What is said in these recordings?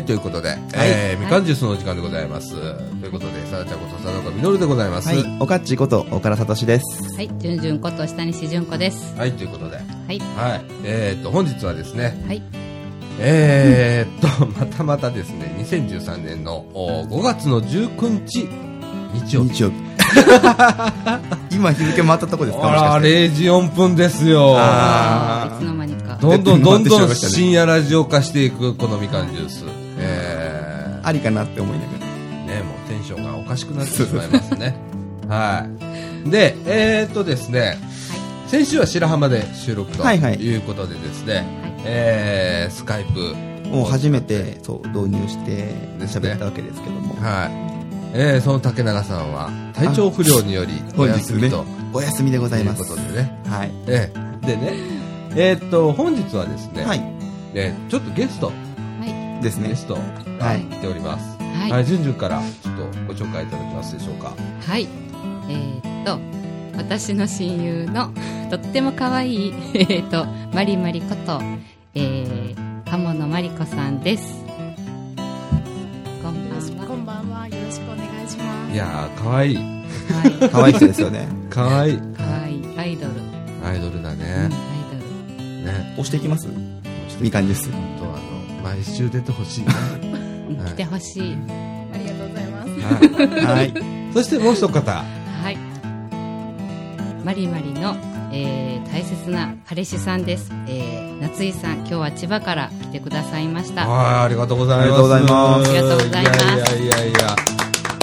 はい、ということで、えー、みかんジュースのお時間でございます。ということで、さだちゃんことさだかみのるでございます。はい、おかっちこと岡田さとしです。はい、じゅんじゅんこと下西じゅんこです。はい、ということで、はい、はい、えー、っと、本日はですね、はい、えー、っと、またまたですね、2013年のお5月の19日、日曜日。日曜日。今日付回ったとこですかあら、もしかして0時4分ですよ。あいつの間にか。どんどんどんどん深夜ラジオ化していくこのみかんジュース。えー、ありかなって思いながら。ね、もうテンションがおかしくなってしまいますね。はい。で、えー、っとですね、先週は白浜で収録とはいはいいうことでですね、えー、スカイプ、もう初めて、そう、導入して喋ったわけですけども。はい。えー、その竹永さんは体調不良によりお本日ね休みと、お休みでございます。ということでね。はい。えー、でね、えー、っと、本日はですね、はい。えーちょっとゲスト、はい、ですねゲ。ストがはい来ております。はい、はい、じゅんじゅんからちょっとご紹介いただけますでしょうか。はい。えーっと、私の親友のとっても可愛い、えーっと、マリマリこと、えー、鴨野マリコさんです。こんばんは。こんばんは。よろしくお願いします。いやー、かわい可愛い人ですよね。かわいい。可愛いアイドル。アイドルだうん、ねアイ。ドル。ね。押していきます？みかんです。毎週出てほしいな。うんはい来てほしい。ありがとうございます。はい。はい。そしてもう一方。はい。マリマリの、えー、大切な彼氏さんです。えー、夏井さん、今日は千葉から来てくださいました。はい、ありがとうございます。ありがとうございますありがとうございますいやいやいやいや。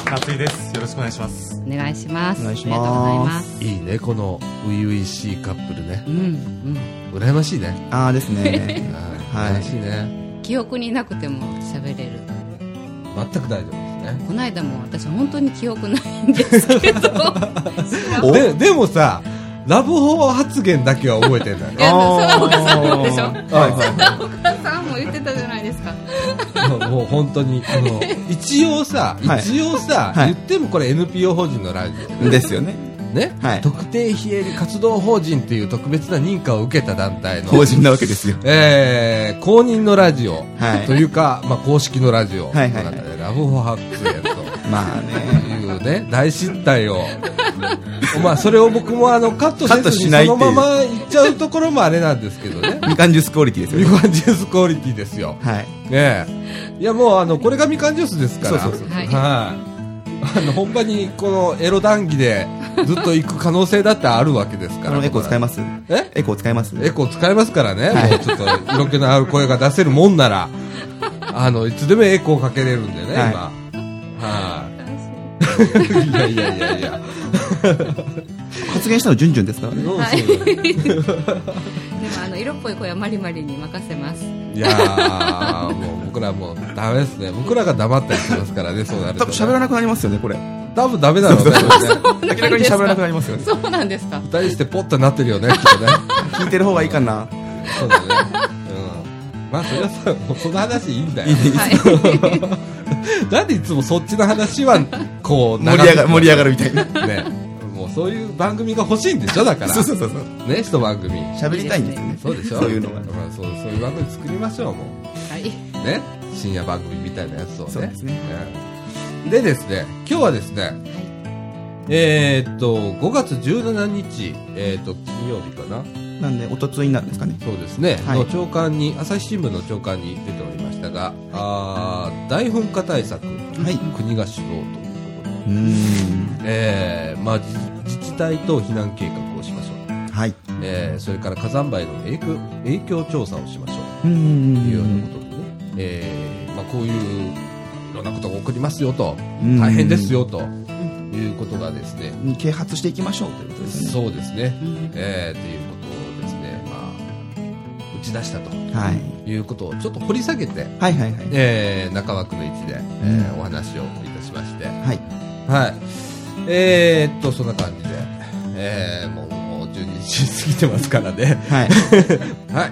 夏井です。よろしくお願いします。お願いします。お願いしありがとうございまます。いいね、この初々しいカップルね。うん、うん。羨ましいね。あーですね。はい。はい羨ましいね。記憶になくても喋れる。全く大丈夫ですね。この間も私本当に記憶ないんですけど。おで、でもさ、ラブホ発言だけは覚えてんだよね。いや、岡さんもでしょ。はいは岡さんも言ってたじゃないですか。もう本当に、あの、一応さ、はい一応さ、はい言ってもこれ NPO 法人のラジい。ですよね。オ。ね、はい特定非営利活動法人っていう特別な認可を受けた団体の、法人なわけですよ。えー、公認のラジオ、はいというか、まあ、公式のラジオのはいはいはい中で、ラブホ発言 まあね。というね、大失態を、まあ、それを僕もあの、カットカットせずにそのまま行っちゃうところもあれなんですけどね。みかんジュースクオリティですよみね。かんジュースクオリティですよ。はい。ねえ。いや、もうあの、これがみかんジュースですから。そうそうそうはいはい。あの、本場にこのエロ談義でずっと行く可能性だってあるわけですから。エコー使います？え？エコー使います？エコー使えますからね。はいもうちょっと色気のある声が出せるもんなら、あの、いつでもエコーかけれるんでね、はい今。はい。いやいやいやいや。発言したのジュンジュンですからね。はいでもあの色っぽい声はマリマリに任せます。いやー、もう僕らもうダメですね。僕らが黙ったりしますからね、そうなると、ね。多分喋らなくなりますよね、これ。多分ダメだろうね。明らかに喋らなくなりますよね。そうなんですか。二人してポッとなってるよね、きっとね。聞いてる方がいいかな。そうだね。うん。まあ、それはさ、もうその話いいんだよ。はい。なんでいつもそっちの話は、こう、盛り上がる、盛り上がるみたいな。ね。もうそういう番組が欲しいんでしょだから。そうそうそうそう。ね、一番組。喋りたいんですよね。そうでしょ？そういうのが。まあ、そう、そういう番組作りましょう、もはい。う。ね？深夜番組みたいなやつをね。そうですねうんでですね、今日はですね、えー、っと、5月17日、えー、っと、金曜日かな。なんで、おとついになるんですかね。そうですね、はいの朝刊に、朝日新聞の朝刊に出ておりましたが、あー大噴火対策、はい。国が主導ということで、うーん。えーまあ、自自治体と避難計画をしましょう、はい。えーそれから火山灰の影響影響調査をしましょうー。うというようんなことでね、えーまあ、こういういろんなことが起こりますよと、うん大変ですよということがですね、啓発していきましょうということですね。そうですね、うんえーということをですね、まあ、打ち出したと。はい。いうことをちょっと掘り下げて、はいはいはい。えー中枠の位置で、えーうんお話をいたしまして、はい。はい。えー、っと、そんな感じで、えー、もう、もう12時過ぎてますからね。はい。はい。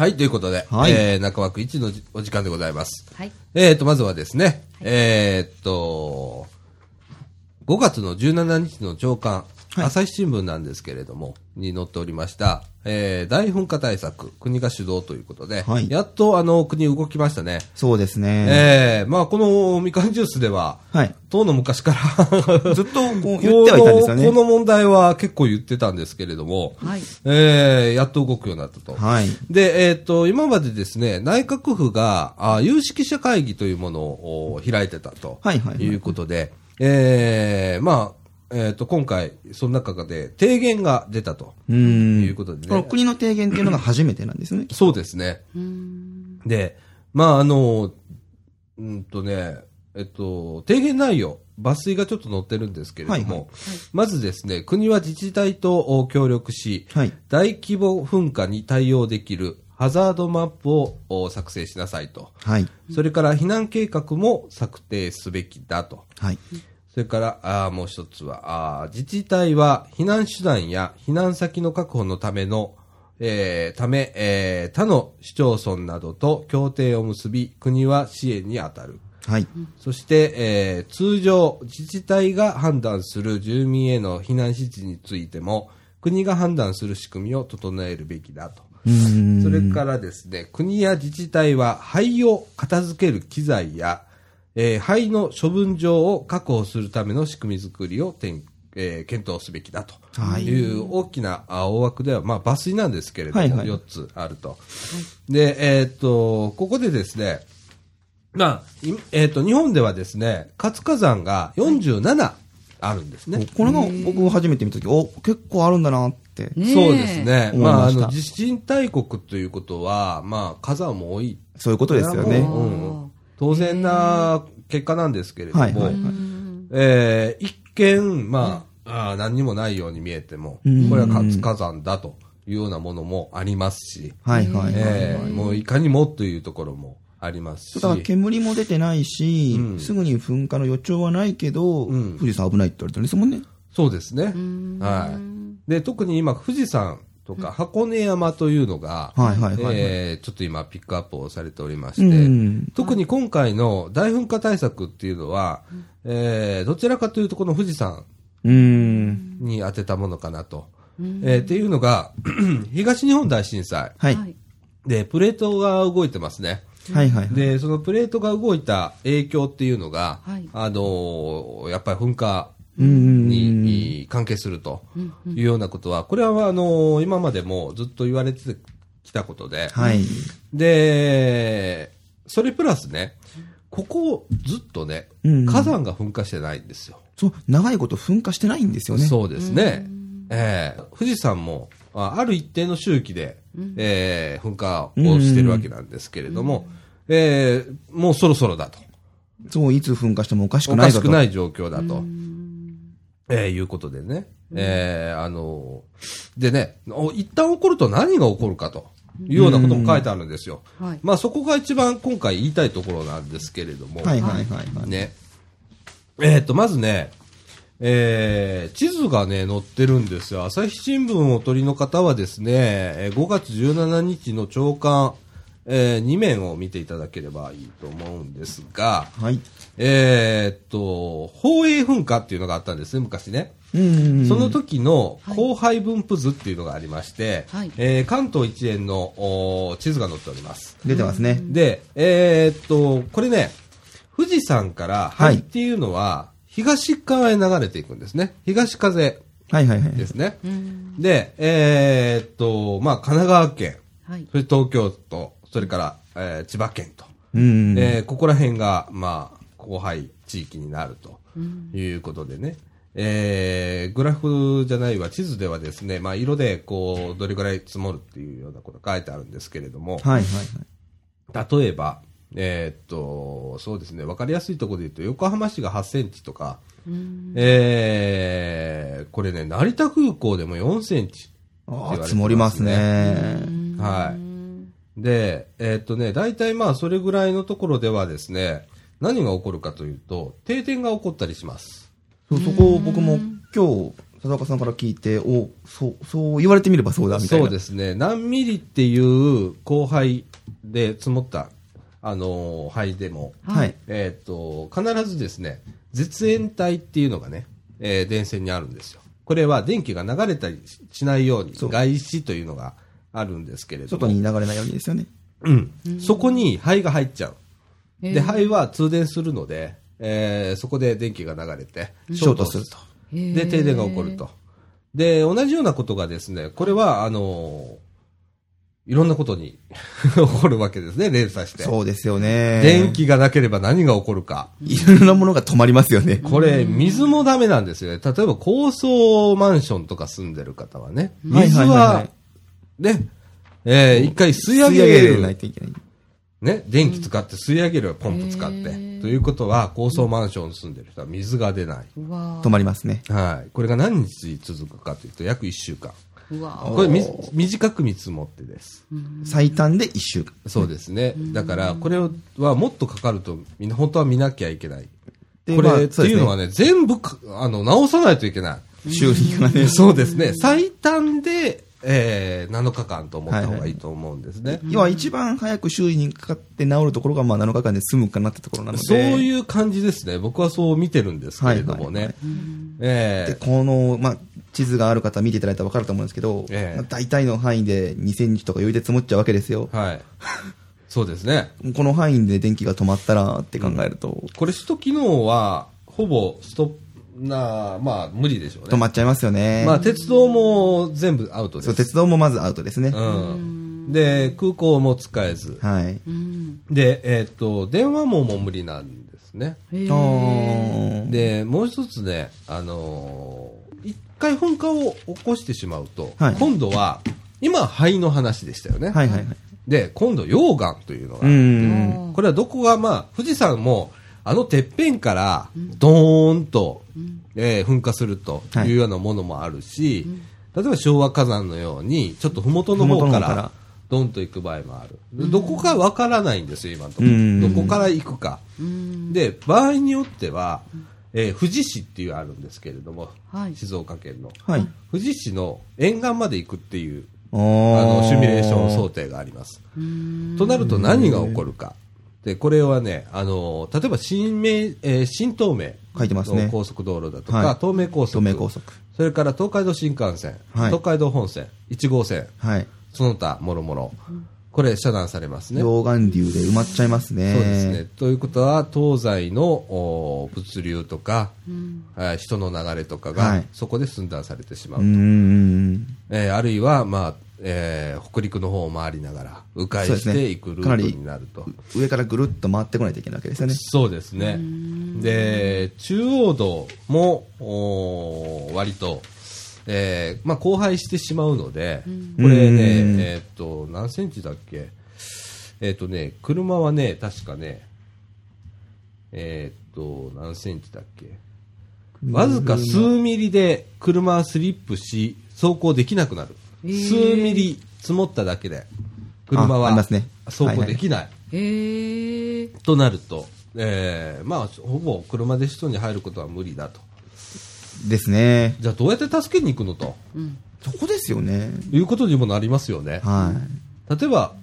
はい、ということで、はいえー、中枠1のじお時間でございます。はい。えーと、まずはですね、えーっと、5月の17日の朝刊、はい朝日新聞なんですけれども、に載っておりました、えー、大噴火対策、国が主導ということで、はいやっとあの、国動きましたね。そうですね。えー、まあこのみかんジュースでは、はい。当の昔から ずっとこう言ってはいたんですよねこのこの問題は結構言ってたんですけれども、はい。えー、やっと動くようになったと。はい。で、えっ、と、今までですね、内閣府が、あ有識者会議というものをお開いてたと。はいはいはいいうことで、えー、まあ、えっ、と、今回、その中で提言が出たとうーん。いうことでね。この国の提言っていうのが初めてなんですよね。そうですね。で、まあ、あの、うんとね、えっと、提言内容、抜粋がちょっと載ってるんですけれども、はいはいまずですね、国は自治体とお協力し、はい。大規模噴火に対応できるハザードマップをお作成しなさいと。はい。それから避難計画も策定すべきだと。はい。それから、あーもう一つはあー、自治体は避難手段や避難先の確保のための、えーため、えー他の市町村などと協定を結び、国は支援に当たる。はい。そして、えー通常、自治体が判断する住民への避難指示についても、国が判断する仕組みを整えるべきだと。それからですね、国や自治体は灰を片付ける機材や、えー灰の処分場を確保するための仕組み作りを点えー検討すべきだとはいいう大きなあ大枠では、まあ、抜粋なんですけれども、はいはい4つあると。で、えーっと、ここでですね、まあ、いえーっと、日本ではですね、活火山が47あるんですね。これが僕初めて見たとき、お、結構あるんだなって。そうですね。まあ、あの、地震大国ということは、まあ、火山も多いそういうことですよね。うんうん当然な結果なんですけれども、はいはいはい。えー一見、まあ、あー何にもないように見えても、うん。これは活火山だというようなものもありますし、はいはいもういかにもというところもありますし、だから煙も出てないし、うん。すぐに噴火の予兆はないけど、うん。富士山危ないって言われてるんですもんね。そうですね。はい。で、特に今、富士山とか箱根山というのが、はいはいはいはいえーちょっと今ピックアップをされておりまして、うん特に今回の大噴火対策っていうのは、えーどちらかというとこの富士山うん。に当てたものかなと。えーっていうのが、東日本大震災はい。はい。で、プレートが動いてますね。はいはいはい。で、そのプレートが動いた影響っていうのが、はいあのーやっぱり噴火うんに関係するというようなことは、これはあのー今までもずっと言われてきたことで、はい。で、それプラスね、ここずっとね、うん火山が噴火してないんですよ。そう、長いこと噴火してないんですよね。そうですね。ええ富士山も、あある一定の周期で、ええ噴火をしてるわけなんですけれども、ええもうそろそろだと。そう、いつ噴火してもおかしくおないぞと。かしくない状況だと。ええいうことでね。ええあの、でね、お一旦起こると何が起こるかというようなことも書いてあるんですよ。はい。まあそこが一番今回言いたいところなんですけれども。はいはいはいはい。ね。えっ、と、まずね、えー、地図がね、載ってるんですよ。朝日新聞をお取りの方はですね、えー5月17日の朝刊、え2面を見ていただければいいと思うんですが、はい。えーっと、宝永噴火っていうのがあったんですね、昔ね。うん。その時の降灰分布図っていうのがありまして、はいえー関東一円のお地図が載っております。出てますね。で、えーっと、これね、富士山から灰っていうのは、東側へ流れていくんですね。東風はいはいはい。ですね。うん。で、えーっと、まあ、神奈川県、はい。それ東京都、それから、えー千葉県と、うん。えーここら辺が、まあ、後輩地域になるということでね。えーグラフじゃないわ、地図ではですね、まあ、色で、こう、どれぐらい積もるっていうようなことが書いてあるんですけれども、はいはいはい。例えば、えーっと、そうですね、わかりやすいところで言うと、横浜市が8センチとか、えーこれね、成田空港でも4センチって言わああ、れて積もりますね。はい。で、えーっとね、大体まあ、それぐらいのところではですね、何が起こるかというと、停電が起こったりします。そうそこを僕も今日、佐岡さんから聞いて、おそう、そう言われてみればそうだ、みたいな。そうですね。何ミリっていう降灰で積もった、あのー灰でも、はい。えっ、と、必ずですね、絶縁体っていうのがね、えー電線にあるんですよ。これは電気が流れたりしないように、そう外視というのがあるんですけれども、外に流れないようにですよね。うん、そこに灰が入っちゃう。で、灰は通電するので、えーそこで電気が流れて、ショートすると。で、停電が起こると。で、同じようなことがですね、これは、あのいろんなことに 起こるわけですね、連鎖して。そうですよね。電気がなければ何が起こるか。いろんなものが止まりますよね。これ、水もダメなんですよね。例えば高層マンションとか住んでる方はね。はい水はね、えー一回吸い上吸い上げげる。ないといけない。ね、電気使って吸い上げるポンプ使って。ということは、高層マンションに住んでる人は水が出ない。うわ止まりますね。はい。これが何日続くかというと、約1週間。うわこれ短く見積もってです。最短で1週間。そうですね。だから、これはもっとかかると、みんな本当は見なきゃいけない。でこれ、ってまあそうですねいうのはね、全部か、あの、直さないといけない。修理がね。そうですね。最短で、えー、7日間と思った方がいいと思うんですね。要は一番早く修理にかかって治るところがまあ7日間で済むかなってところなので。そうう。いう感じですね。僕はそう見てるんですけれどもねはいはいはい。えで、この、まあ、地図がある方見ていただいたら分かると思うんですけど、ええまあ、大体の範囲で2センチとか余裕で積もっちゃうわけですよー。はい。そうですね。この範囲で電気が止まったらって考えると、これ、首都機能は、ほぼストップな、まあ、無理でしょうね。止まっちゃいますよね。まあ、鉄道も全部アウトです。そう、鉄道もまずアウトですね。うん。で、空港も使えず。はい。うんで、えっ、と、電話網も無理なんですね。へあーーで、もう一つね、あのー一回噴火を起こしてしまうと、はい今度は、今、灰の話でしたよね。はいはいはい。で、今度、溶岩というのがう、ん。これはどこが、まあ、富士山も、あのてっぺんから、ドーンと、えー噴火するというようなものもあるし、例えば昭和火山のように、ちょっと麓の方か麓の方からら、ドンと行く場合もある。でどこかわからないんですよ、今のとこうんろ。どこから行くか。うんで、場合によっては、えー富士市っていうあるんですけれども、はい静岡県の。はい。富士市の沿岸まで行くっていう、あの、シミュレーション想定があります。となると何が起こるか。で、これはね、あの、例えば新名、えー新東名書いてますねの高速道路だとか、はい東名高速。東名高速。それから東海道新幹線、はい東海道本線、1号線、はい。その他、もろもろ。これ遮断されますね。溶岩流で埋まっちゃいますね。そうですね。ということは、東西のお物流とか、はい人の流れとかが、はいそこで寸断されてしまうう。ん。えーあるいは、まあ、えー北陸の方を回りながら、迂回していくルートになると。上からぐるっと回ってこないといけないわけですよね。そうですね。で、中央道も、おー割と、えーまあ、荒廃してしまうので、これうんね、えーっと、何センチだっけ？えーっとね、車はね、確かね、えーっと、何センチだっけ？わずか数ミリで車はスリップし、走行できなくなる。数ミリ積もっただけで、車は走行できない。となると、えーまあ、ほぼ車で首都に入ることは無理だと。ですね。じゃあどうやって助けに行くのと？そこですよね。いうことにもなりますよね。は例えば、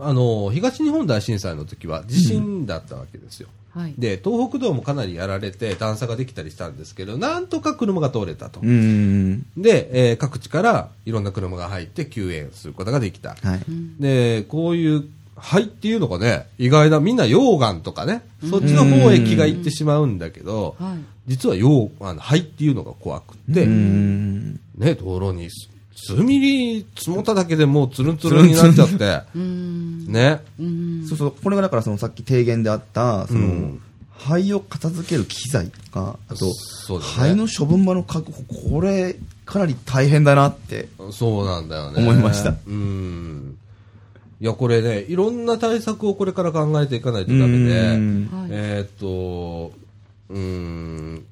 あの、東日本大震災の時は地震だったわけですよ。はいで、東北道もかなりやられて段差ができたりしたんですけど、なんとか車が通れたと。で、えー各地からいろんな車が入って救援することができた。はい。で、こういう灰っていうのがね、意外な、みんな溶岩とかね、そっちの方へ気がいってしまうんだけど、はい実は溶あの灰っていうのが怖くって、うん。ね、道路にす数ミリ積もっただけでもうつるんつるんになっちゃって、うん。ね、うん。そうそう、これがだからそのさっき提言であった、その、うん。灰を片付ける機材とか、あと、そうだね。灰の処分場の確保、これ、かなり大変だなって。そうなんだよね。思いました。うん。いや、これね、いろんな対策をこれから考えていかないとダメで、えーっと、うーん、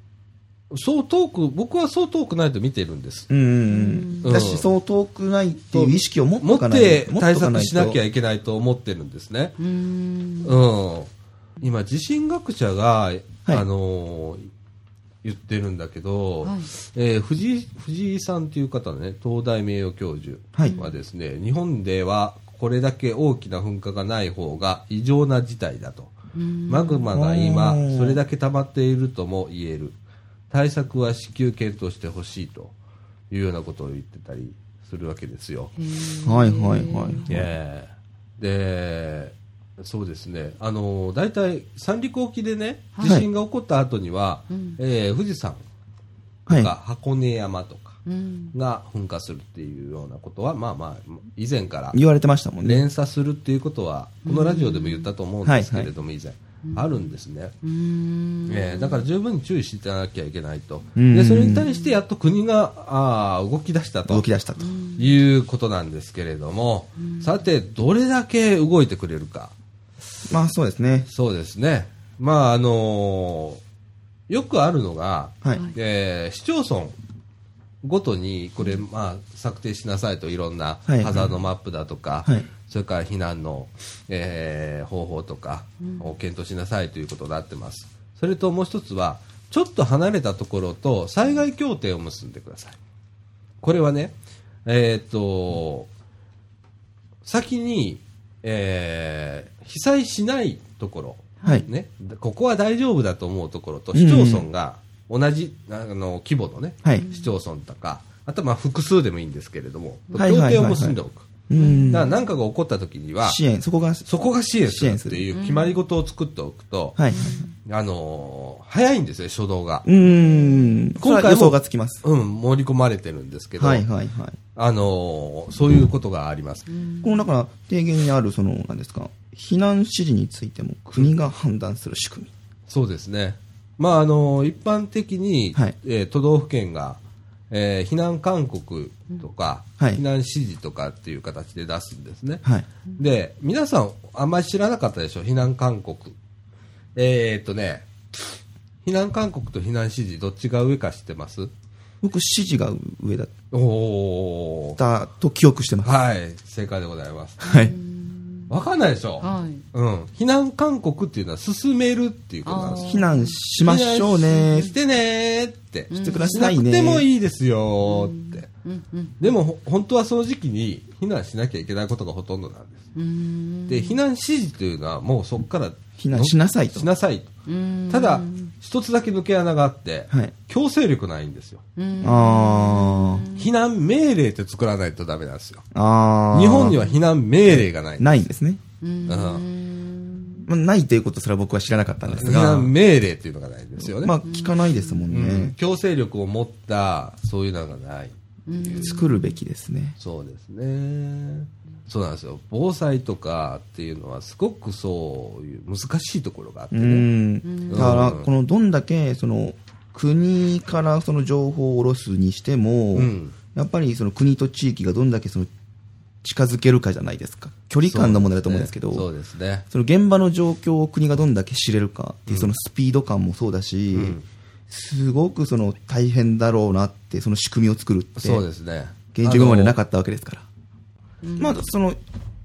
そう遠く、僕はそう遠くないと見てるんです。うん。だし、うん。そう遠くないっていう意識を持って持っおかないて持対策しなきゃいけないと思ってるんですね。うん。うん。今、地震学者が、い。あのー言ってるんだけど、はい。えー藤井藤井さんという方ね東大名誉教授はい。はですね、日本ではこれだけ大きな噴火がない方が異常な事態だと、マグマが今おー。それだけ溜まっているとも言える対策は至急検討してほしいというようなことを言ってたりするわけですよ。はいはいはい。ええで、そうですね、あの大体三陸沖でね、はい。地震が起こった後には、うん。えー富士山はい。とか箱根山とかうん。が噴火するっていうようなことは、まあまあ、以前から言われてましたもんね。連鎖するっていうことは、このラジオでも言ったと思うんですけれども、以前、あるんですね。うーんえーだから十分に注意していかなきゃいけないと、うんでそれに対してやっと国があー動き出したと動き出したと。いうことなんですけれども、さて、どれだけ動いてくれるか、まあそうですね。そうですね、まああのーよくあるのが、はい。えー市町村ごとにこれ、まあ、策定しなさいといろんなはいハザードマップだとか、はいそれから避難の、えー方法とかを検討しなさいということになってます。それともう一つは、ちょっと離れたところと災害協定を結んでください。これはね、えーっと、先に、えー被災しないところ、はい。ね、ここは大丈夫だと思うところと市町村が同じ、あの規模のね、はい。市町村とか、あとはまあ複数でもいいんですけれども、協定を結んでおく。うんだから何かが起こった時には、支援、そこが、そこが支援するっていう決まり事を作っておくと、はい。あのー早いんですよ、初動が。うん。今回予想がつきます。うん、盛り込まれてるんですけど、はいはいはい。あのーそういうことがあります。このだから、提言にある、その、なんですか、避難指示についても国が判断する仕組み。そうですね。まあ、あの、一般的に、はいえー都道府県が、えー避難勧告とか、はい避難指示とかっていう形で出すんですね。はい。で、皆さん、あんまり知らなかったでしょ、避難勧告。えー、っとね、避難勧告と避難指示、どっちが上か知ってます？僕、指示が上だっ。たと記憶してます。はい、正解でございます。はい。わかんないでしょはいうん。避難勧告っていうのは進めるっていうことなんですよ避難しましょうねし。てねーって。してくだしなくさいね。てもいいですよーって。うんうんでも、ほ本当はその時期に避難しなきゃいけないことがほとんどなんです。で、避難指示というのはもうそこから避難しなさいとしなさいと。ただ、一つだけ抜け穴があって、はい。強制力ないんですよ。うんあ避難命令って作らないとダメなんですよ。あ。日本には避難命令がない。ないんですね。うんまあ、ないということすら僕は知らなかったんです避が。難命令っていうのがないんですよね。まあ、聞かないですもんうんね。強制力を持った、そういうのがない。作るべきですね。そうですね。そうなんですよ。防災とかっていうのはすごくそういう難しいところがあってうね。ん。だから、うんこの、どんだけ、その、国からその情報を下ろすにしても、うんやっぱりその国と地域がどんだけその近づけるかじゃないですか。距離感の問題だと思うんですけど、そうですね。その現場の状況を国がどんだけ知れるかっていうそのスピード感もそうだし、うんすごくその大変だろうなって、その仕組みを作るって、そうですね。現状今までなかっったわけですから。まあ、その、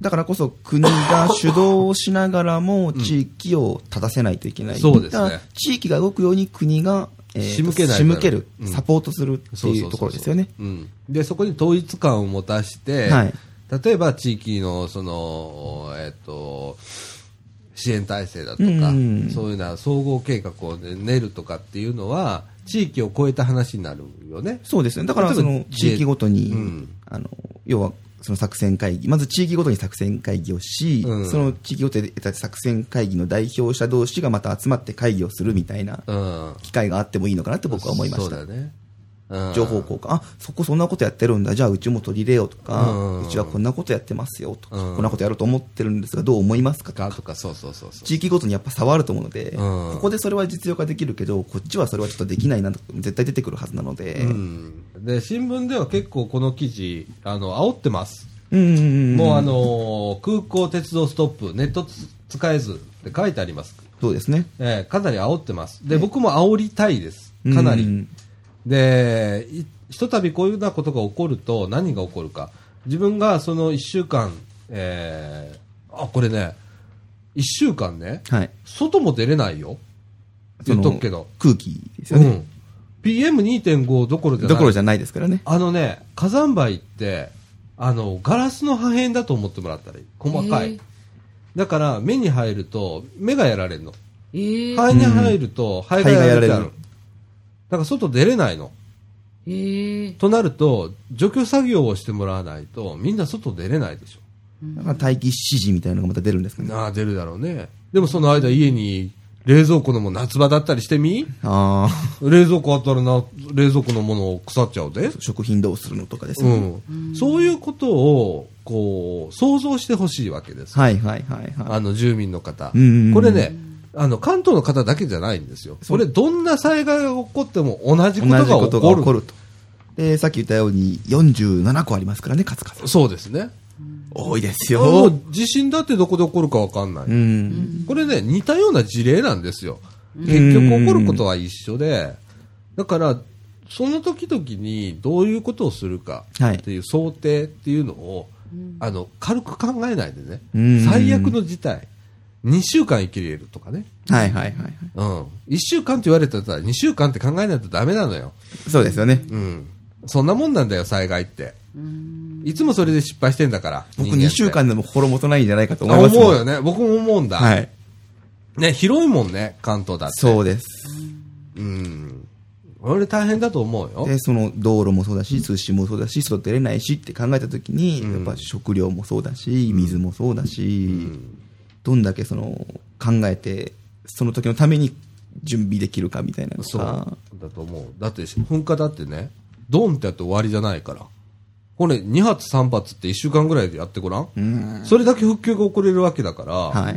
だからこそ国が主導をしながらも地域を立たせないといけない。そうですね地域が動くように国が、えー仕向けないと仕向けるうん、サポートするっていうところですよね。うん。で、そこに統一感を持たして、はい例えば地域の、その、えっと、支援体制だとか、うんそういうような総合計画をね練るとかっていうのは、地域を超えた話になるよね。そうですね。だから、その、地域ごとに、うんあの、要は、その作戦会議、まず地域ごとに作戦会議をし、うんその地域ごとで得た作戦会議の代表者同士がまた集まって会議をするみたいなうん。機会があってもいいのかなって僕は思いました。そうだね。うん情報交換。あ、そこそんなことやってるんだ。じゃあうちも取り入れようとか、うちはこんなことやってますよとか、うんこんなことやろうと思ってるんですが、どう思いますかとか。かとか、そうそうそうそう。地域ごとにやっぱ差はあると思うので、うんここでそれは実用化できるけど、こっちはそれはちょっとできないなと絶対出てくるはずなので、うん。で、新聞では結構この記事、あの、煽ってます。もうあのー空港鉄道ストップ、ネットつ使えずって書いてあります。そうですね。えーかなり煽ってます。で、僕も煽りたいです。かなり。うんで、いひとたびこういうようなことが起こると何が起こるか。自分がその1週間、えーあ、これね、1週間ね、はい。外も出れないよ。言っとくけど。空気ですよね。うん。PM2.5 どころじゃない。どころじゃないですからね。あのね、火山灰って、あの、ガラスの破片だと思ってもらったらいい。細かい。えーだから、目に入ると、目がやられるの。えー、肺に入ると、肺がやられちゃうの。肺がやられるだから、外出れないの。えー、となると、除去作業をしてもらわないと、みんな外出れないでしょ。だから待機指示みたいなのがまた出るんですかね。なあ、出るだろうね。でもその間家に冷蔵庫のも夏場だったりしてみ？あ冷蔵庫あったらな、冷蔵庫のもの腐っちゃうであ、。食品どうするのとかですうね。ん。そういうことを、こう、想像してほしいわけです。はいはいはいはあの、住民の方うんうんうん。これね、あの、関東の方だけじゃないんですよ。これ、どんな災害が起こっても同じい。ことが起こる。こると。で、さっき言ったように47個ありますからね、カツカツ。そうですね。多いですもよ。う地震だってどこで起こるかわかんない。うん。これね、似たような事例なんですよ。結局起こることは一緒で、だから、その時々にどういうことをするかはいっていう想定っていうのを、あの、軽く考えないでねうん、最悪の事態、2週間生きれるとかね。はいはいはいはい。うん。1週間って言われたら2週間って考えないとダメなのよ。そうですよね。うん。そんなもんなんだよ、災害って。いつもそれで失敗してんだから。僕人間って2週間でも心もとないんじゃないかとあ思います思うよね。僕も思うんだ。はい。ね、広いもんね、関東だって。そうです。うん。俺大変だと思うよ。で、その道路もそうだし、通信もそうだし、外出れないしって考えたときに、うんやっぱ食料もそうだし、水もそうだし、どんだけその考えて、その時のために準備できるかみたいなのそうが、だと思う。だって噴火だってね、ドンってやって終わりじゃないから。これ2発3発って1週間ぐらいでやってごらん、うん。それだけ復旧が遅れるわけだから、はい。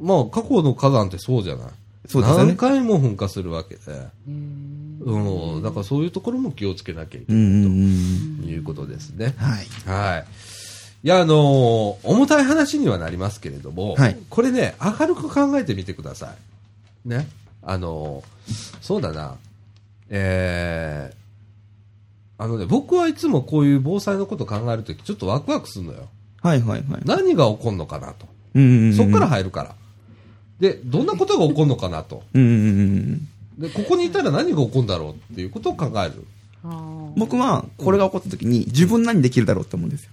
まあ過去の火山ってそうじゃない。そうですよね何回も噴火するわけで。うん。だからそういうところも気をつけなきゃいけ。ないということですね。はい。はい。いや、あのー重たい話にはなりますけれども、はいこれね、明るく考えてみてください。ね。あのーそうだな。えー、あのね、僕はいつもこういう防災のことを考えるとき、ちょっとワクワクするのよ。はいはいはい。何が起こるのかなと。うんうんうん。そこから入るから。で、どんなことが起こるのかなと。うんうんうんうん。で、ここにいたら何が起こるんだろうっていうことを考える。僕は、これが起こった時に、自分何できるだろうって思うんですよ。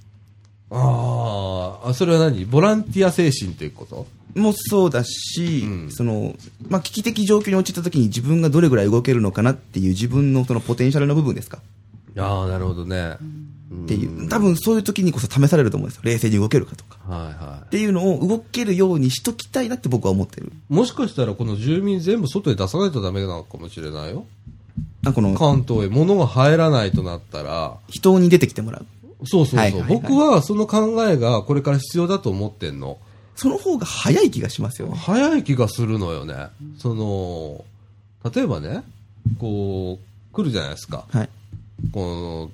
あーあ、それは何？ボランティア精神ということ？もそうだし、うんその、まあ、危機的状況に陥った時に自分がどれぐらい動けるのかなっていう自分のそのポテンシャルの部分ですか？ああ、なるほどね。っていう、多分そういう時にこそ試されると思うんですよ。冷静に動けるかとか。はいはっていうのを動けるようにしときたいなって僕は思ってる。い。もしかしたらこの住民全部外へ出さないとダメなのかもしれないよ。あこの、関東へ物が入らないとなったら、人に出てきてもらう。そうそうそう。はいはいはい僕はその考えがこれから必要だと思ってんの。その方が早い気がしますよね。早い気がするのよね。その、例えばね、こう、来るじゃないですか。はい。こ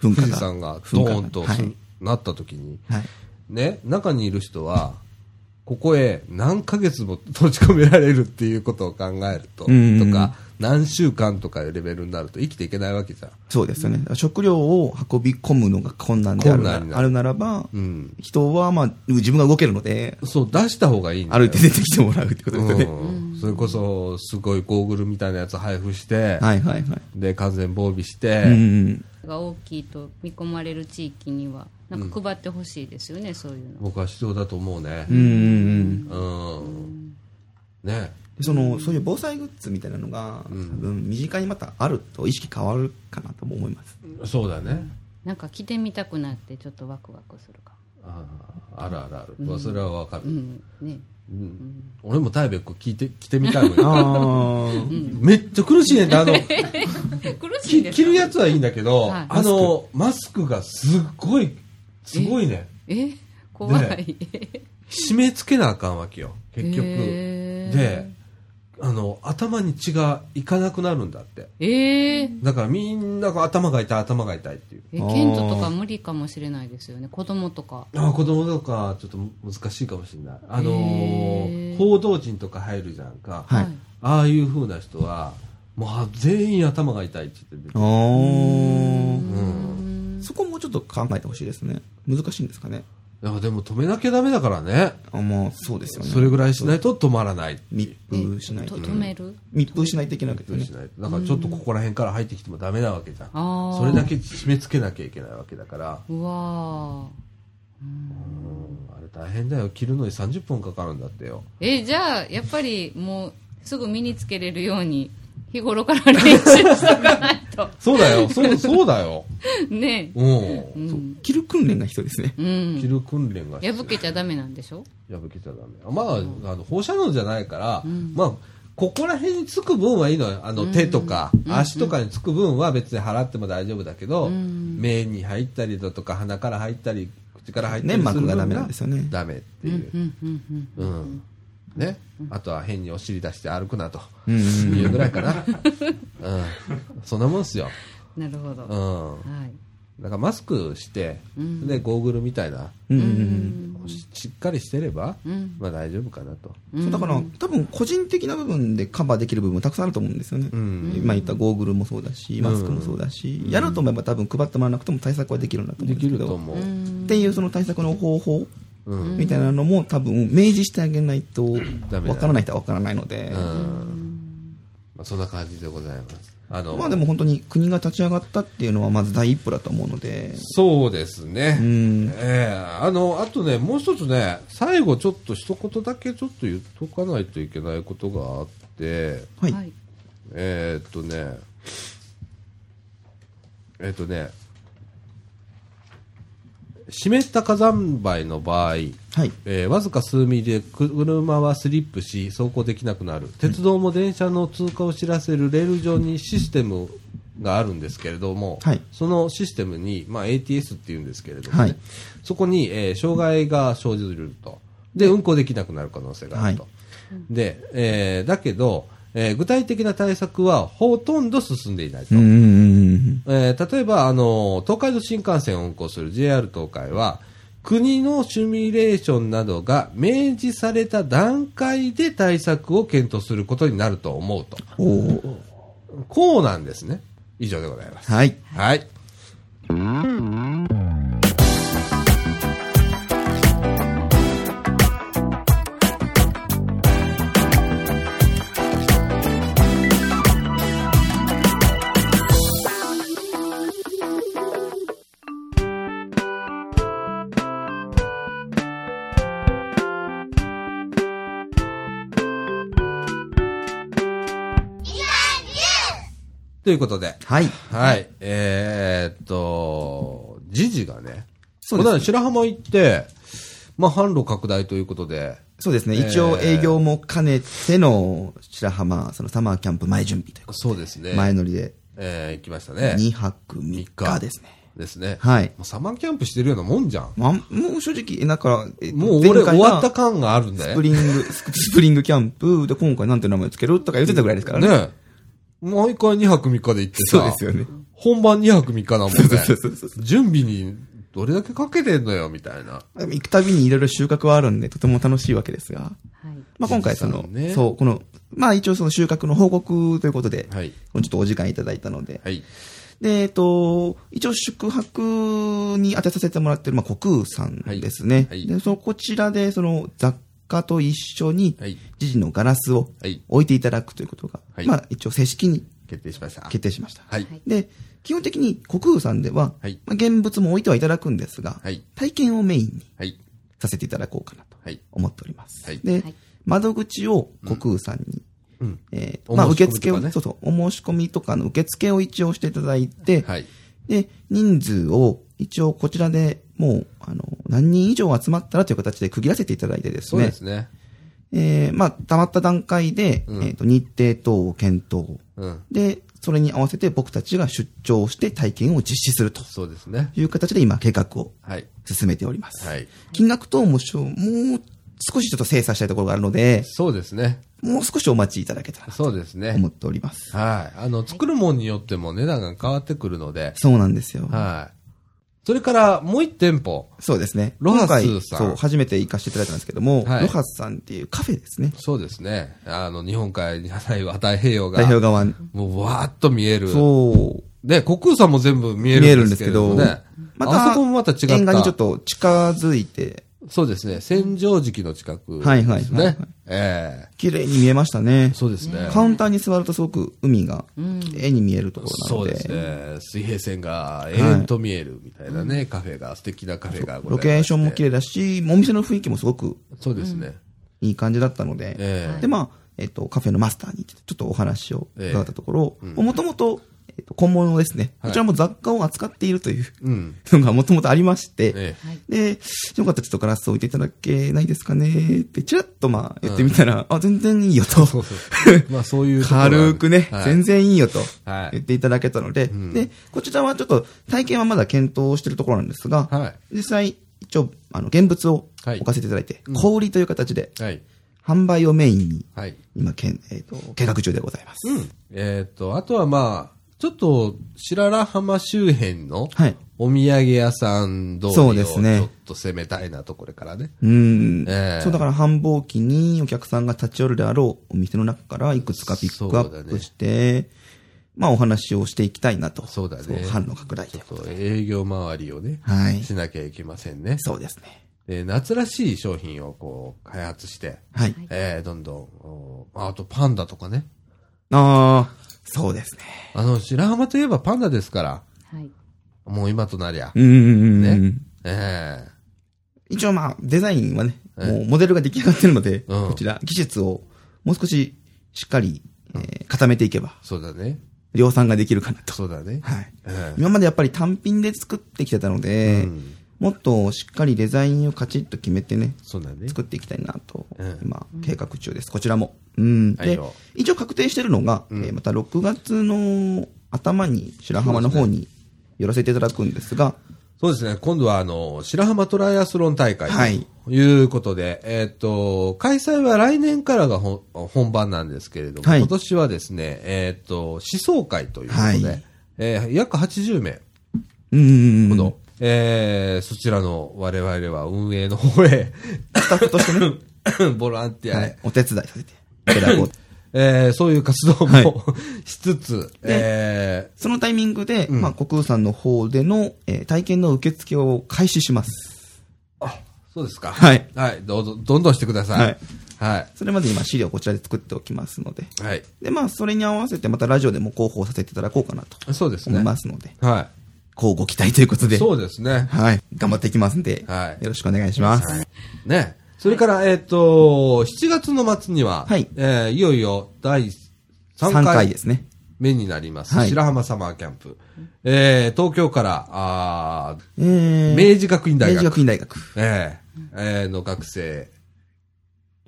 の、噴火が富士山がドーンとす、はいなった時に、はい。ね、中にいる人は、ここへ何ヶ月も閉じ込められるっていうことを考えると、とか、何週間とかいうレベルになると生きていけないわけじゃん。そうですよね。だから食料を運び込むのが困難であるなあるならば、うん。人はまあ、自分が動けるので、そう、出した方がいい。歩いて出てきてもらうってことですよね。うん。それこそ、すごいゴーグルみたいなやつ配布して、はいはいはい。で、完全防備して、うんうん。が大きいと見込まれる地域にはなんか配ってほしいですよね、そういうの僕は必要だと思うねうん。うんうん。うん。ね。その、そういう防災グッズみたいなのが、多分身近にまたあると意識変わるかなとも思います。そうだね。なんか着てみたくなってちょっとワクワクするかあああるあるある。まあそれはわかる。もうんねうん俺もタイベック聞いて、着てみたいもん。ああ。めっちゃ苦しいねんて、あの、苦しい着るやつはいいんだけど、はいあの、マスクがすっごい、すごいね。え怖い、締め付けなあかんわけよ、結局。へーで、あの、頭に血がいかなくなるんだって。えー、だからみんなが頭が痛い、頭が痛いっていう。えケントとか無理かもしれないですよね子供とかあ子供とかちょっと難しいかもしれない。あのへー報道陣とか入るじゃんか。はいああいう風な人は、もうあ全員頭が痛いって言ってある。ーうん。そこもうちょっと考えてほしいですね。難しいんですかね。いやでも止めなきゃダメだからね。あまあ、そうですよね。それぐらいしないと止まらない。密封しないとと。止める？密封しないといけないないとだからちょっとここら辺から入ってきてもダメなわけじゃん。それだけ締め付けなきゃいけないわけだから。うわあれ大変だよ。切るのに30分かかるんだってよ。ーえ、じゃあ、やっぱりもう、すぐ身につけれるように、日頃から練習しとかないと。そうだよ。そう、そうだよ。ねうん。うん。切る訓練が必要ですね。うん。切る訓練が破けちゃダメなんでしょ？破けちゃダメ。まあ、あの、放射能じゃないから、まあ、ここら辺につく分はいいのよ。あの、手とか、足とかにつく分は別に払っても大丈夫だけど、目に入ったりだとか、鼻から入ったり、口から入ったりする分粘膜がダメなんですよねダメっていう。うんうんうん。うん。ね。あとは変にお尻出して歩くなと。いうぐらいかな。うん。そんなもんっすよ。なるほど。うん。はい。だからマスクして、ん。で、ゴーグルみたいな、ししっかりしてれば、うん。まあ大丈夫かなと。うん。そうだから、多分個人的な部分でカバーできる部分たくさんあると思うんですよね。うん。今言ったゴーグルもそうだし、マスクもそうだし、やろうと思えば多分配ってもらわなくても対策はできるんだと思できう。んですけど、ると思う。っていう。その対策の方法う。ん。みたいなのも多分明示してあげないと、わからない人はわからないので、うん。まあそんな感じでございます。あの、まあでも本当に国が立ち上がったっていうのはまず第一歩だと思うので、そうですね。うん、ええあの、あとね、もう一つね、最後ちょっと一言だけちょっと言っとかないといけないことがあって、はい。はい。えーっとね、えーっとね、湿った火山灰の場合、はい。えーわずか数ミリで車はスリップし走行できなくなる。鉄道も電車の通過を知らせるレール上にシステムがあるんですけれども、はい。そのシステムに、まあ、ATS っていうんですけれども、ねはい。そこに、えー障害が生じると。で運行できなくなる可能性があると、はでえーだけど、えー具体的な対策はほとんど進んでいないと。うんうんうんえー例えば、あの、東海道新幹線を運行する JR 東海は、国のシミュレーションなどが明示された段階で対策を検討することになると思うと。こうなんですね。以上でございます。はい。はい。ということで、はい。はい。えーっと、時事がね、そうですこの間白浜行って、まあ、販路拡大ということで、そうですね。えー一応営業も兼ねての白浜、そのサマーキャンプ前準備というこそうですね。とで、前乗りでえー行きましたね。2泊3日ですね。ですね。はいサマーキャンプしてるようなもんじゃん。まあ、もう正直、だから、えもう俺終わった感があるんだよ。スプリング、ススプリングキャンプで今回なんて名前つけるとか言ってたぐらいですからね。ね毎回2泊3日で行ってさ、そうですよね。本番2泊3日だもんね。そうそうそうそう準備にどれだけかけてんのよ、みたいな。でも行くたびにいろいろ収穫はあるんで、とても楽しいわけですが。はい。まあ今回その、ねそう、この、まあ一応その収穫の報告ということで、はい。ちょっとお時間いただいたので、はい。で、えっと、一応宿泊に当てさせてもらってる、まあ、国空さんですね。はいはいで、そのこちらで、その雑貨と一緒に、はい。時事のガラスをはい。置いていただくということが、はいまあ、一応正式に決定しました。決定しました。はい。で、基本的に国空さんでは、はいまあ、現物も置いてはいただくんですが、はい。体験をメインにはい。させていただこうかなとはい。思っております。はいで、はい窓口を国空さんに、うん。えーまあ、受付を、そうそう、お申し込みとかの受付を一応していただいて、はい。で、人数を一応こちらでもう、あの、何人以上集まったらという形で区切らせていただいてですそうね。ですね。えー、まあ、溜まった段階で、うんえっ、と、日程等を検討。うん。で、それに合わせて僕たちが出張して体験を実施するとそうですね。いう形で今計画をはい。進めております。はい。金額等ももう少しちょっと精査したいところがあるので、そうですね。もう少しお待ちいただけたらとそうですね。思っております。はい。あの、作るもんによっても値段が変わってくるので、そうなんですよ。はい。それから、もう一店舗。そうですね。ロハスさんそう、初めて行かせていただいたんですけども、はいロハスさんっていうカフェですね。そうですね。あの、日本海に太平洋が、代表側に。もうわーっと見える。そう。ね、国空さんも全部見えるんですけどね。また、あそこもまた違った。縁側にちょっと近づいて、そうですね。千畳敷の近くですね。はいはいはいはいええ綺麗に見えましたね。そうですね。カウンターに座るとすごく海が綺麗に見えるところなので、そうですね。水平線が永遠と見えるみたいなね、カフェが、素敵なカフェがロケーションも綺麗だし、お店の雰囲気もすごくそうですね。いい感じだったので、ええで、まあ、えっ、と、カフェのマスターにちょっとお話を伺ったところ、もともと、えっと、本物ですね。はいこちらも雑貨を扱っているといううん。のがもともとありまして、えで、よかったらちょっとガラスを置いていただけないですかねって、ちらっとまあ言ってみたら、あ、全然いいよと。まあそういう。軽くね、はい全然いいよとはい言っていただけたので、んで、こちらはちょっと体験はまだ検討しているところなんですが、はい。実際、一応、あの、現物をはい置かせていただいて、小売りという形で、はい。販売をメインに、はい。今、けんえっ、と、計画中でございます。うん。えっ、と、あとはまあ、ちょっと、白良浜周辺のはい。お土産屋さん通りそをちうですねょっと攻めたいなと、これからね。うん、ええそう、だから繁忙期にお客さんが立ち寄るであろうお店の中からいくつかピックアップして、まあお話をしていきたいなと。そうだね販路拡大でちょ。っと営業周りをね、はい。しなきゃいけませんね。そうですね。で夏らしい商品をこう、開発して、はい。えー、どんどんお、あとパンダとかね。ああ、そうですね。あの、白浜といえばパンダですから、はい。もう今となりゃ。うんうんうん、ねええ一応まあ、デザインはね、ええもうモデルが出来上がってるので、うんこちら、技術をもう少ししっかり、えー固めていけば、そうだね。量産ができるかなと。そうだね。はい。ええ今までやっぱり単品で作ってきてたので、うんもっとしっかりデザインをカチッと決めてね、そうだね。作っていきたいなと、うん今、計画中です。こちらも。うん。で一応確定してるのが、うんえーまた6月の頭に白浜の方に寄らせていただくんですが、そうですね。今度は、あの、白浜トライアスロン大会はいということで、えーっと、開催は来年からが本本番なんですけれども、はい今年はですね、えーっと、思想会ということで、はいえー約80名。ほど、えーそちらの我々は運営の方へ、スタッフとしてね、ボランティアへ、はい、お手伝いさせていただこう。えーそういう活動も、はいしつつ、えそのタイミングで、うんまあ、国空さんの方での、えー体験の受付を開始します。ーあ、そうですか。はい。はい、どうぞ、どんどんしてください。はい。はい。それまで今資料こちらで作っておきますので。はい。で、まあ、それに合わせてまたラジオでも広報させていただこうかなとそうですね。思いますので、はこうご期待ということい。で、そうですね。はい。頑張っていきますんで、はいよろしくお願いします。ね。それから、えっ、と、7月の末には、はいえーいよいよ第3 3回回ですね。目になります、はい白浜サマーキャンプ。えー東京から、あえーー、明治学院大明治学、学院大学。えーえーの学生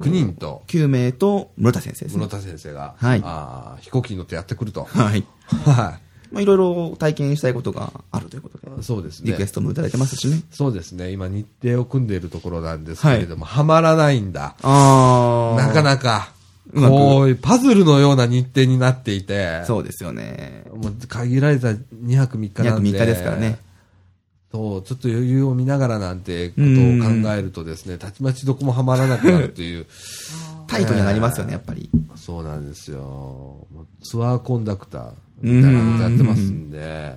9人と、9名と室田先生ですね室。田先生が、はいあー飛行機に乗ってやってくると。はい。はまあ、いろいろ体験したいことがあるということで、い。そうですねリクエ。ストもいただいてますしね。そうですね。今日程を組んでいるところなんですけれども、はまらないんだ。あなかなか、うまくこういうパズルのような日程になっていて、そうですよね。もう限られた2泊3日2泊なんで。3日ですからね。そう、ちょっと余裕を見ながらなんてことを考えるとですね、たちまちどこもはまらなくなるという、タイトになりますよね、やっぱり。そうなんですよ。ツアーコンダクターみたいなことやってますんで、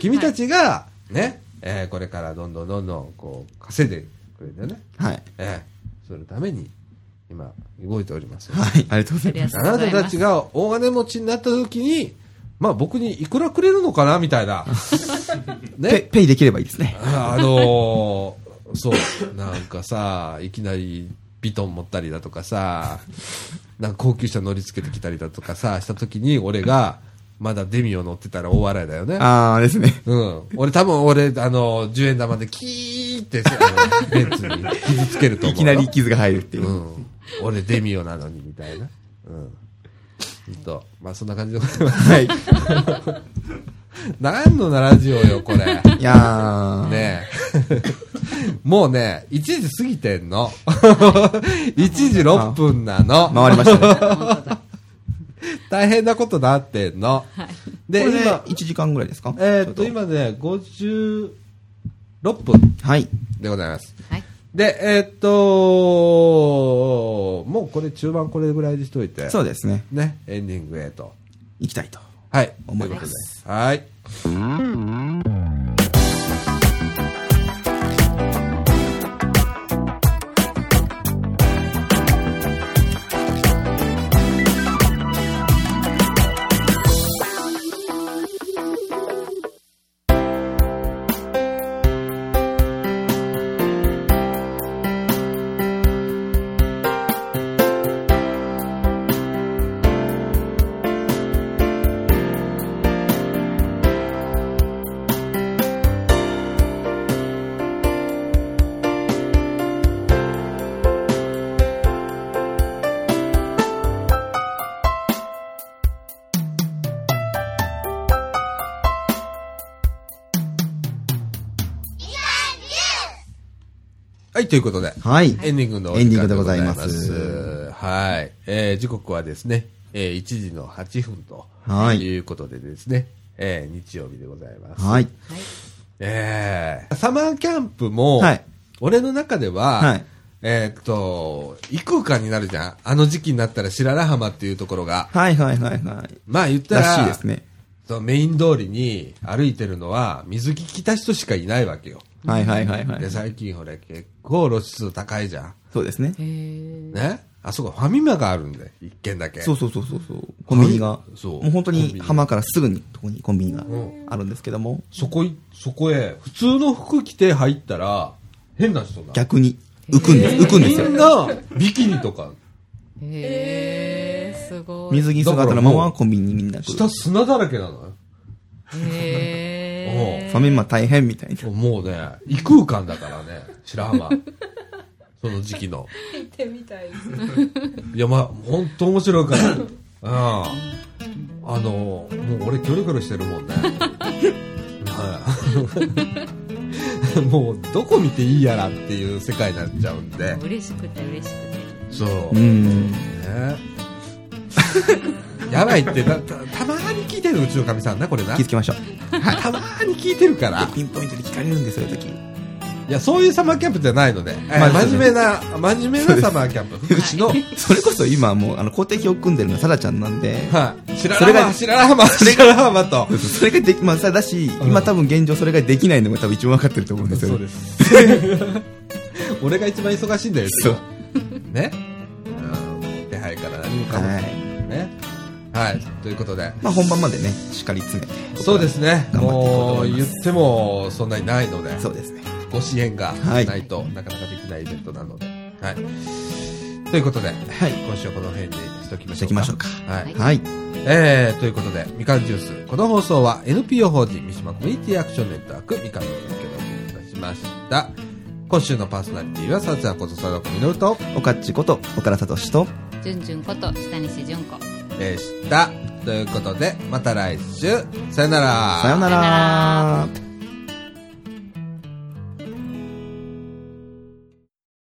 君たちが、ね、えーこれからどんどんどんどん、こう、稼いでくれてね、はい。えーそのために、今、動いておりますよ。はい。ありがとうございます。あな。たたちが大金持ちになった時に、まあ僕にいくらくれるのかなみたいな。ペね。ペイできればいいですね。あのーそう、なんかさ、いきなりビトン持ったりだとかさ、なんか高級車乗り付けてきたりだとかさ、した時に俺が、まだデミを乗ってたら大笑いだよね。あーですね。うん。俺多分俺、あの、10円玉でキーってさ、ベンツに傷つけると思うよ。いきなり傷が入るっていうう。ん。俺デミオなのに、みたいな。うん。ほんと。まあ、そんな感じでございます。はい。何のラジオよ、これ。いやー。ねえ。もうね、1時過ぎてんの。1時6分なの。回りましたね。大変なことなってんの。で、これで今、1時間ぐらいですか？えーっと、今ね、56分はい。でございます。はい。で、えーっと、もうこれ中盤これぐらいにしといて。そうですね。ね、エンディングへと。行きたいと。はい。思いますではい。ということで、はい。エンディングのお時間でございます。はい。えー、時刻はですね、えー、1時の8分と、はいいうことでですね、えー、日曜日でございます。はい。えー、サマーキャンプも、はい俺の中では、はいえーっと、異空間になるじゃん。あの時期になったら白良浜っていうところが。はいはいはいはい。まあ言ったら、らしいですね。メイン通りに歩いてるのは水着着た人しかいないわけよ。はいはいはいはいで、。最近ほれ結構露出数高いじゃん。そうですね。ね？あそこファミマがあるんで、一軒だけ。そうそうそうそうそう。コンビニが。そうもう本当に浜からすぐにとこにコンビニがうんあるんですけども、そこい、そこへ、普通の服着て入ったら、変な人だ。逆に浮くんです。浮くんですよみん。な、ビキニとか、へーすごい。水着姿のままコンビニにみんな来る。下砂だらけなのよ。へファミマ大変みたいな。もうね、異空間だからね、白浜。その時期の。行ってみたいです。いや、まあ、ほんと面白いから。うん。あの、もう俺キョロキョロしてるもんね。はい。もう、どこ見ていいやらっていう世界になっちゃうんでー。。嬉しくて嬉しくて。そうう。ん。ねやばいってたた、たまに聞いてるうちのかみさんな、これな。気づきましょう。たまに聞いてるから。ピンポイントで聞かれるんですよ、そういう時。いや、そういうサマーキャンプじゃないので、えーまあ真面目な、真面目なサマーキャンプ。福祉の、それこそ今はもう、あの、公的を組んでるのはサラちゃんなんで、はい。白それが良浜、白良浜、白良浜と。それができ、まあ、さだし、今多分現状それができないのが多分一番分かってると思うんですよ。そうです。俺が一番忙しいんだよ、そう。ね。うん。手配から何もかも。はい。ね。はい。ということで。まあ、本番までね、しっかり詰めて。そうですね。もう、言っても、そんなにないので。そうですね。ご支援がはいないと、なかなかできないイベントなので。はい。ということで、はい。今週はこの辺にしときましょうか。していきましょうか。はい。はい。えー、ということで、みかんジュース。この放送は NPO 法人三島コミュニティアクションネットワークみかんの提供でお送りいたしました。今週のパーソナリティは、さつやことさだこみのると、おかっちこと、岡田聡と、じゅんじゅんこと下西じゅんこ。でした。ということで、また来週、さよなら。さよなら。